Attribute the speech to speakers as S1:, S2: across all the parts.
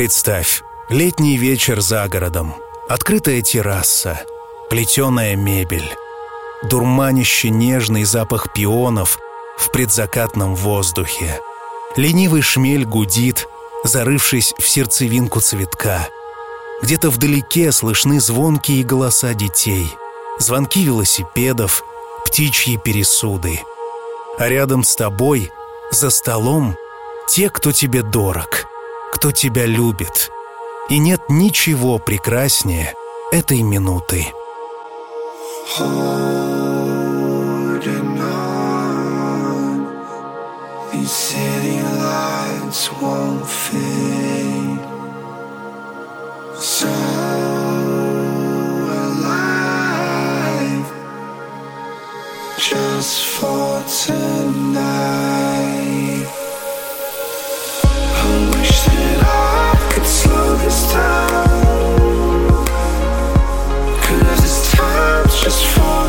S1: Представь, летний вечер за городом, открытая терраса, плетеная мебель, дурманище нежный запах пионов в предзакатном воздухе. Ленивый шмель гудит, зарывшись в сердцевинку цветка. Где-то вдалеке слышны звонкие голоса детей, звонки велосипедов, птичьи пересуды. А рядом с тобой, за столом, те, кто тебе дорог, кто тебя любит. И нет ничего прекраснее этой минуты. Just for tonight. This down. Cause this time's just falling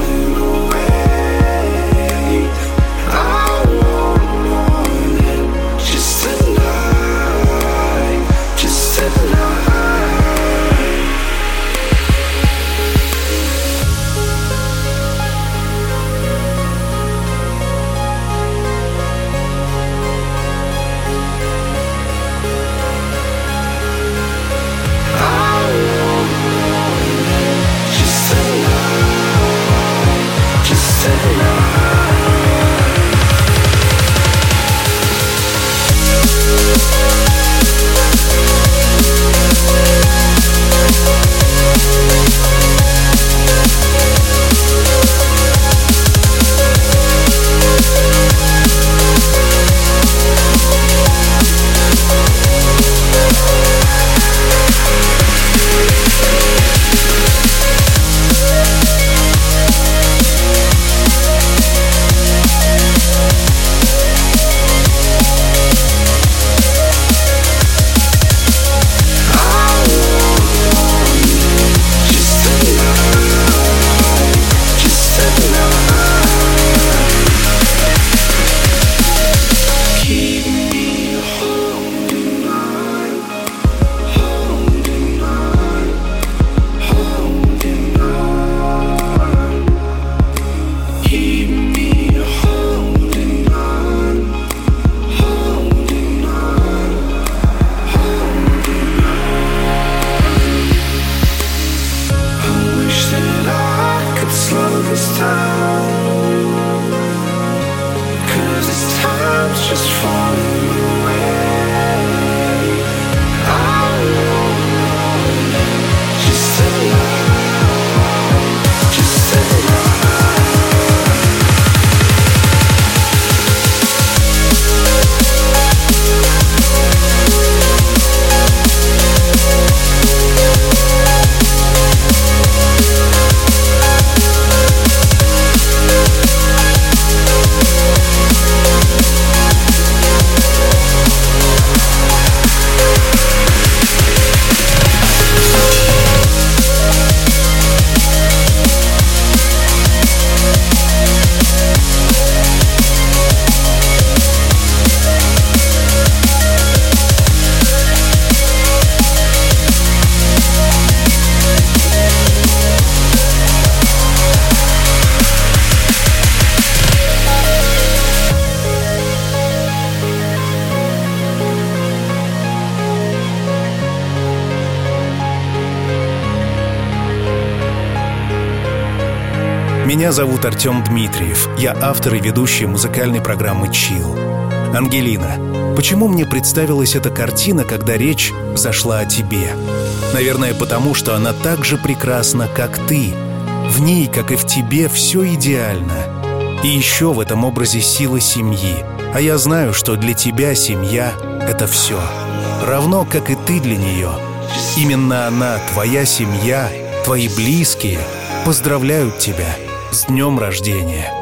S1: Зовут Артем Дмитриев. Я автор и ведущий музыкальной программы «Чил». Ангелина, почему мне представилась эта картина, когда речь зашла о тебе? Наверное, потому что она так же прекрасна, как ты. В ней, как и в тебе, все идеально. И еще в этом образе сила семьи. А я знаю, что для тебя семья — это все. Равно, как и ты для нее. Именно она, твоя семья, твои близкие, поздравляют тебя с днем рождения.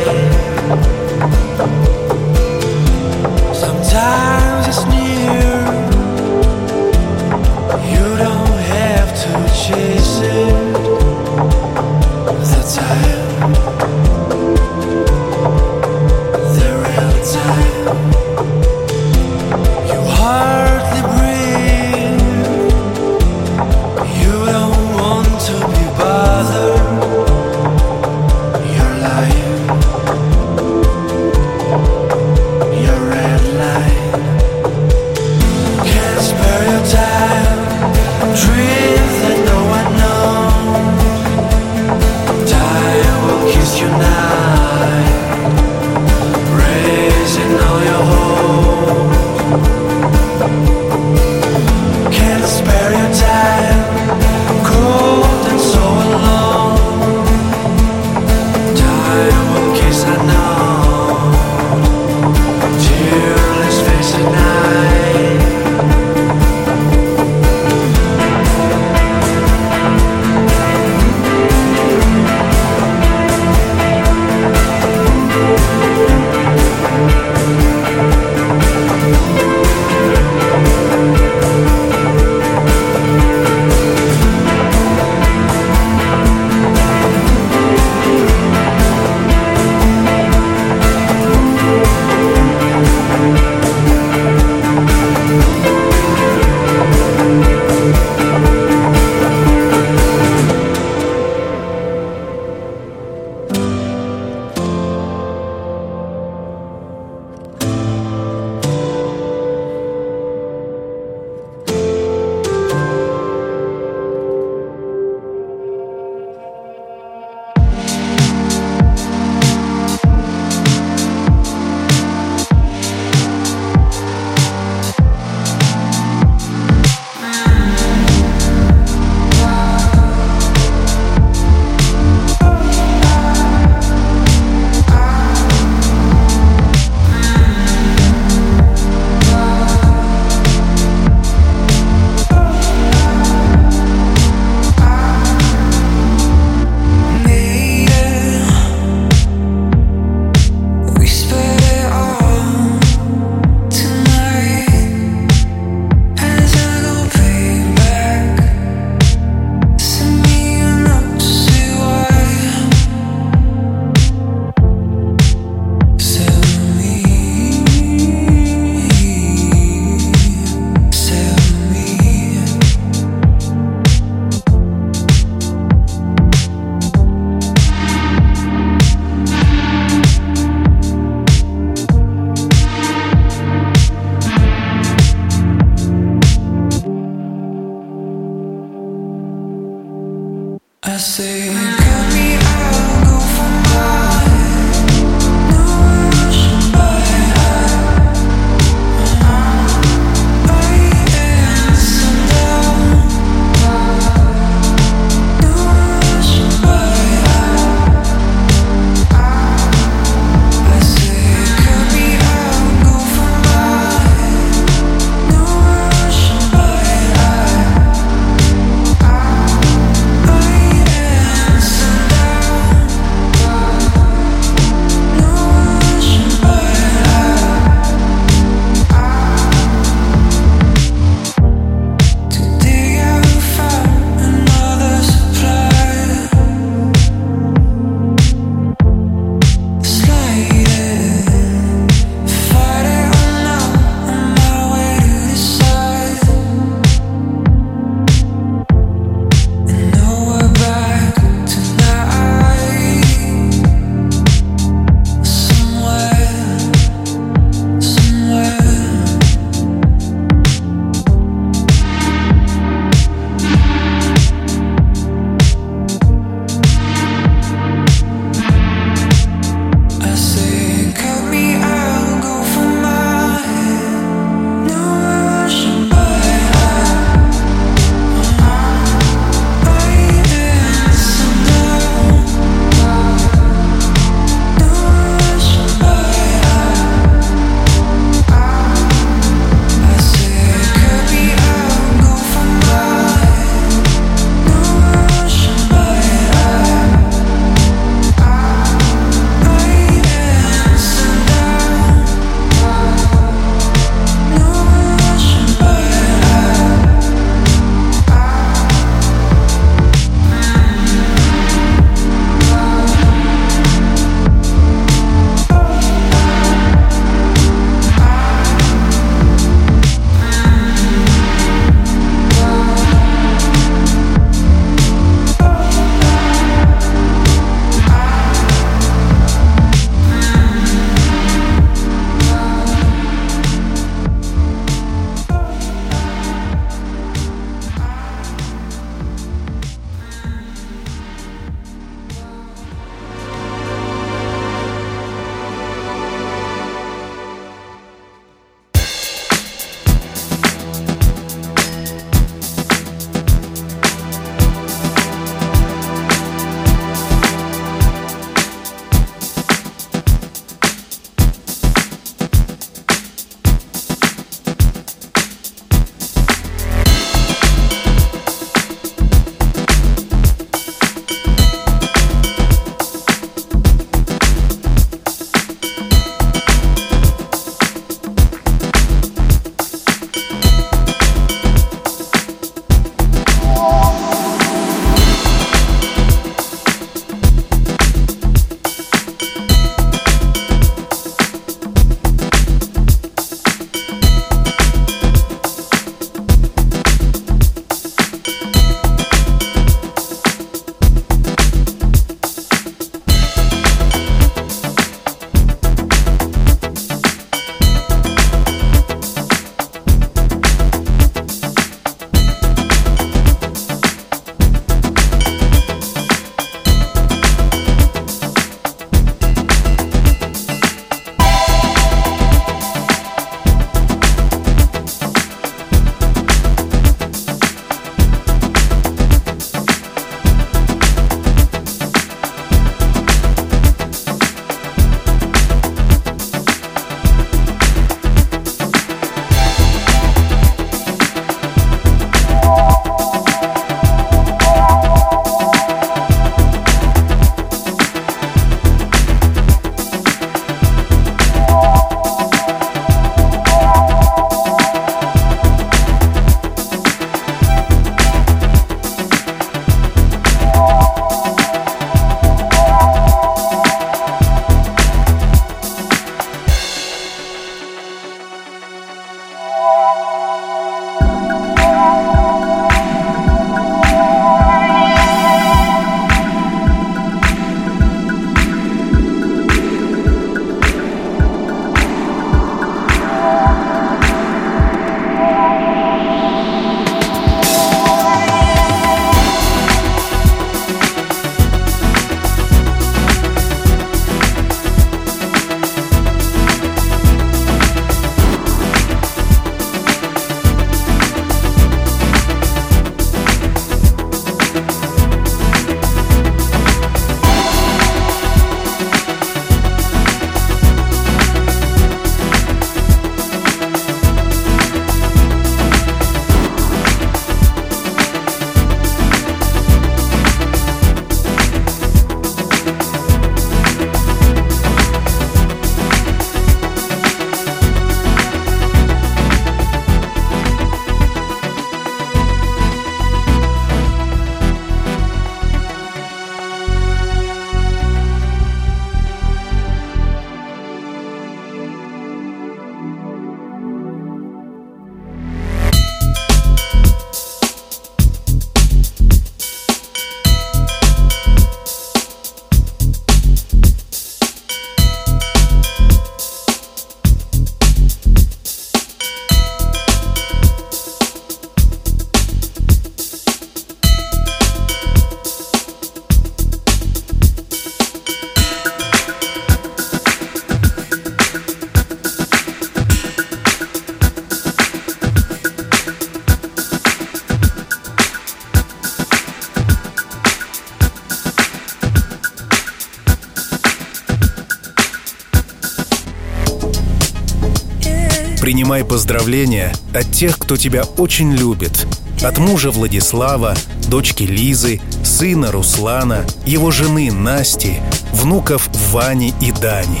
S2: Принимай поздравления от тех, кто тебя очень любит. От мужа Владислава, дочки Лизы, сына Руслана, его жены Насти, внуков Вани и Дани.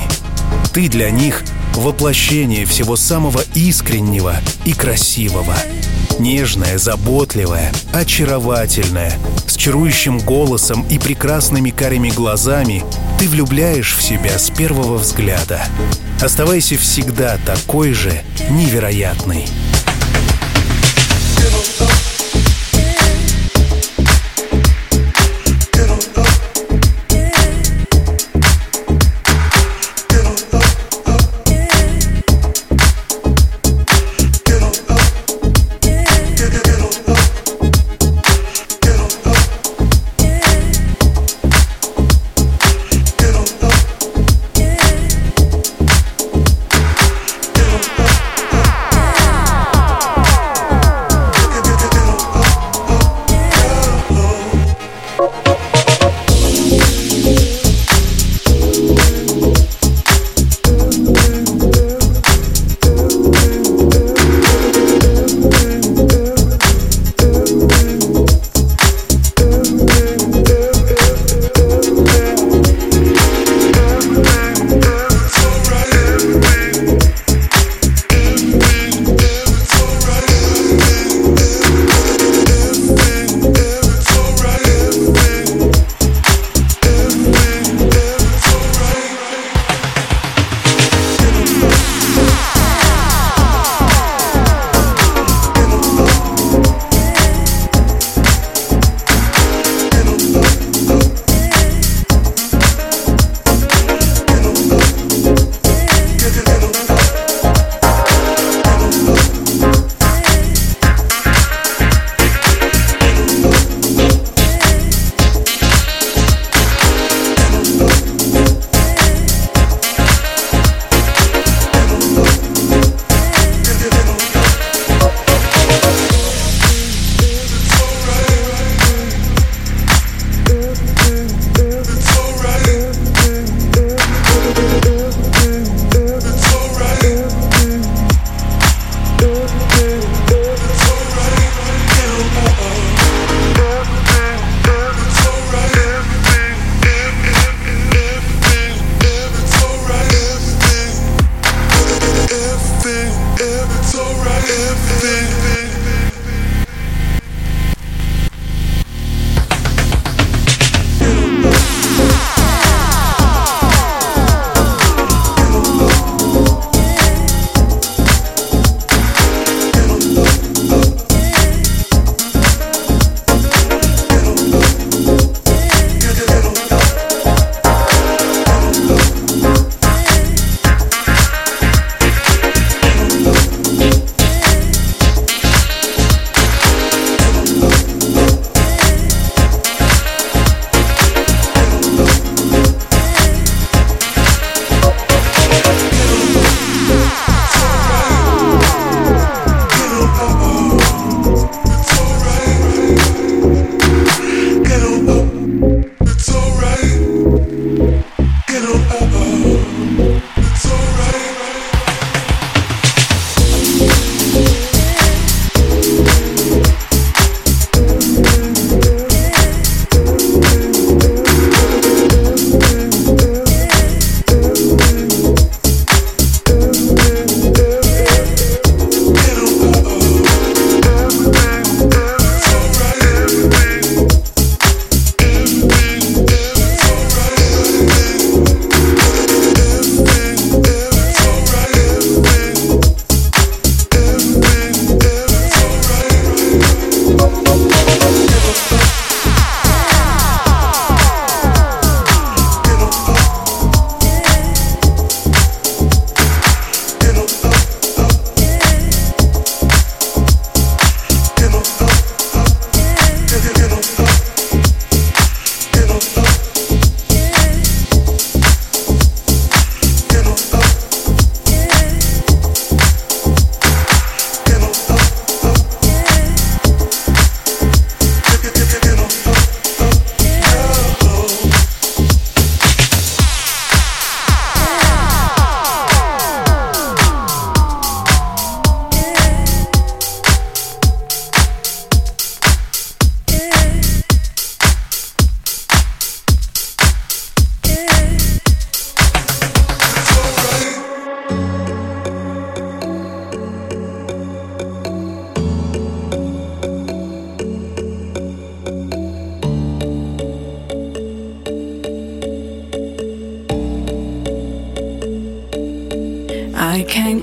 S2: Ты для них воплощение всего самого искреннего и красивого. Нежная, заботливая, очаровательная, с чарующим голосом и прекрасными карими глазами, ты влюбляешь в себя с первого взгляда. Оставайся всегда такой же невероятной.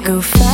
S3: Forget why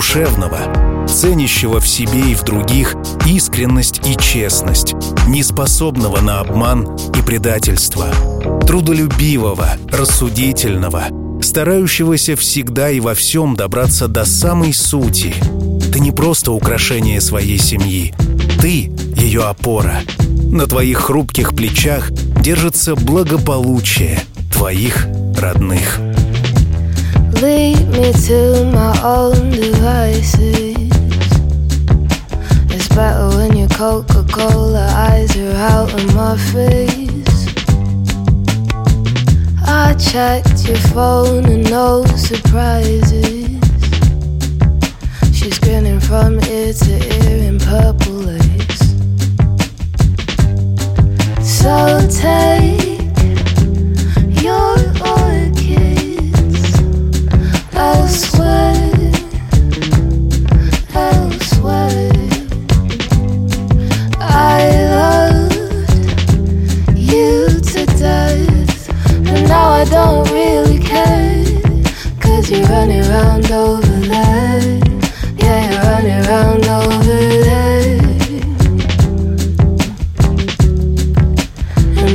S2: душевного, ценящего в себе и в других искренность и честность, неспособного на обман и предательство, трудолюбивого, рассудительного, старающегося всегда и во всем добраться до самой сути. Ты не просто украшение своей семьи, ты — ее опора. На твоих хрупких плечах держится благополучие твоих родных.
S4: Me to my own devices. It's better when your Coca-Cola eyes are out of my face. I checked your phone and no surprises. She's grinning from ear to ear in purple lace. So take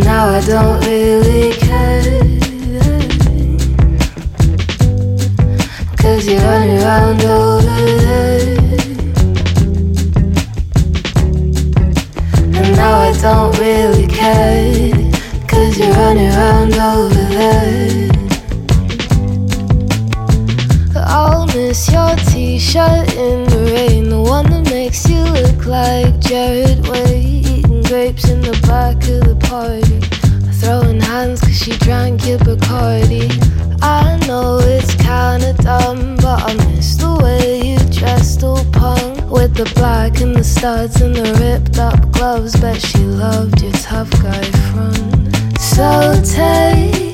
S4: now I don't really care. Cause you're running around over there. And now I don't really care. Cause you're running around over there. I'll miss your t shirt in the rain. The one that makes you look like Gerard Way. Eating grapes in the back of the party. Throwing hands cause she drank your Bacardi. I know it's kinda dumb, but I miss the way you dressed all punk. With the black and the studs and the ripped up gloves. Bet she loved your tough guy front. So take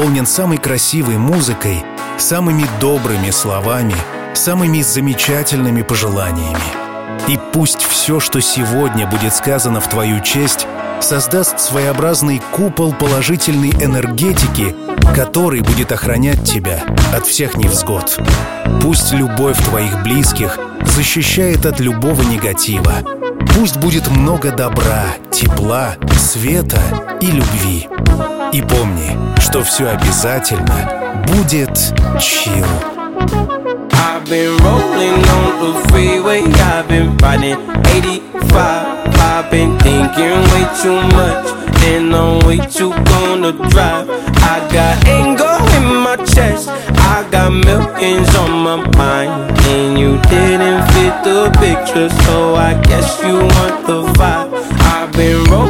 S2: наполнен самой красивой музыкой, самыми добрыми словами, самыми замечательными пожеланиями. И пусть все, что сегодня будет сказано в твою честь, создаст своеобразный купол положительной энергетики, который будет охранять тебя от всех невзгод. Пусть любовь твоих близких защищает от любого негатива, Пусть будет много добра, тепла, света и любви. И помни, что все обязательно будет чил.
S5: I've been rolling on the freeway, I've been riding 85. I've been thinking way too much, and I'm way too gonna drive. I got anger in my chest, I got millions on my mind, and you didn't fit the picture, so I guess you want the vibe.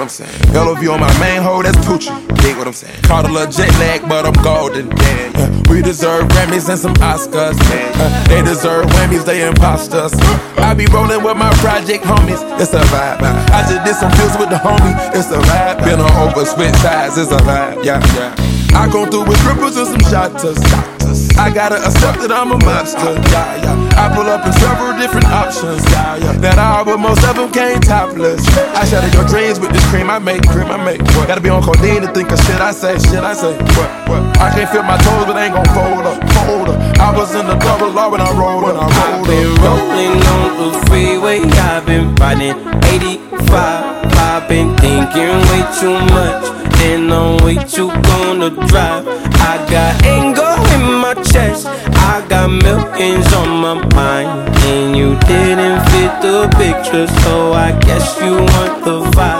S6: What I'm saying. LOV on my main hoe, that's Poochie. Dig what I'm saying. Caught a little jet lag, but I'm golden. Yeah, yeah. We deserve Grammys and some Oscars. Yeah, they deserve Whammies, they imposters. I be rolling with my project homies, it's a vibe. I just did some deals with the homie, it's a vibe. Been on over switch sides, it's a vibe. Yeah, yeah. I go through with cripples and some shotters. I gotta accept that I'm a monster. Yeah, yeah. I pull up in several different options. Yeah, yeah. That I but most of them came topless. I shattered your dreams with this cream I make, cream I make. What? Gotta be on codeine to think of shit I say, shit I say. What? What? I can't feel my toes, but I ain't gon' fold up, fold up. I was in the double law when I rolled, when I rolled
S5: I've been
S6: up.
S5: rolling on the freeway, I've been riding 85. I've been thinking way too much, and I'm way too gonna drive. I got anger in my chest, I got millions on my mind, and you didn't fit the picture, so I guess you want the vibe.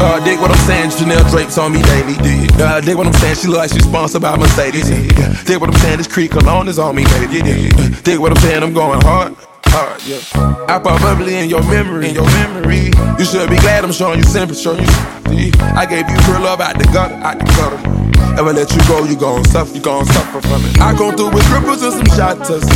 S6: Uh, dig what I'm saying, Chanel drapes on me daily. Dig. Uh, dig what I'm saying, she look like she's sponsored by Mercedes. Yeah. Dig what I'm saying, this Creed cologne is on me, baby. Yeah. Uh, dig what I'm saying, I'm going hard. Hard, yeah. I pop bubbly in your memory, in your memory. You should be glad I'm showing you sympathy, showing you sympathy. I gave you real love out the gutter, out the gutter. Ever let you go, you gon' suffer, you gon' suffer from it. I come through with cripples and some shotters.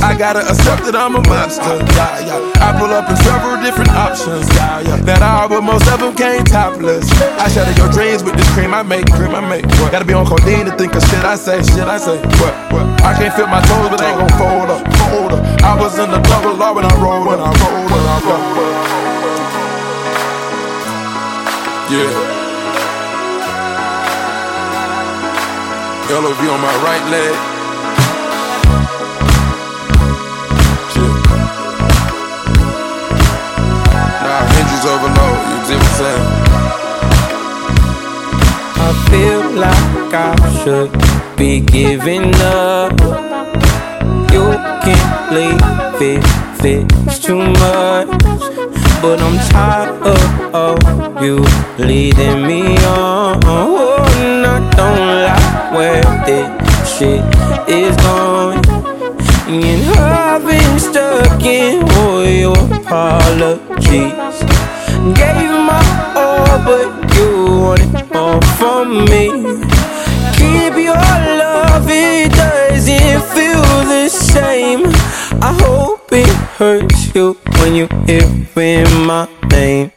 S6: I gotta accept that I'm a monster. Yeah, yeah. I pull up in several different options. Yeah, yeah. That all, but most of them came topless. I shatter your dreams with this cream I make, cream I make. What? Gotta be on codeine to think of shit I say, shit I say. What? What? I can't feel my toes, but they gon' fold up, fold up. I was in the double law when I rolled, when I rolled, when I rolled. Yeah. LOV on my right leg. Nah, overload, you what I'm saying?
S5: I feel like I should be giving up. You can't leave it, it's too much. But I'm tired of you leading me on. This shit is going. And I've been stuck in all your apologies. Gave my all, but you wanted more from me. Keep your love, it doesn't feel the same. I hope it hurts you when you hear my name.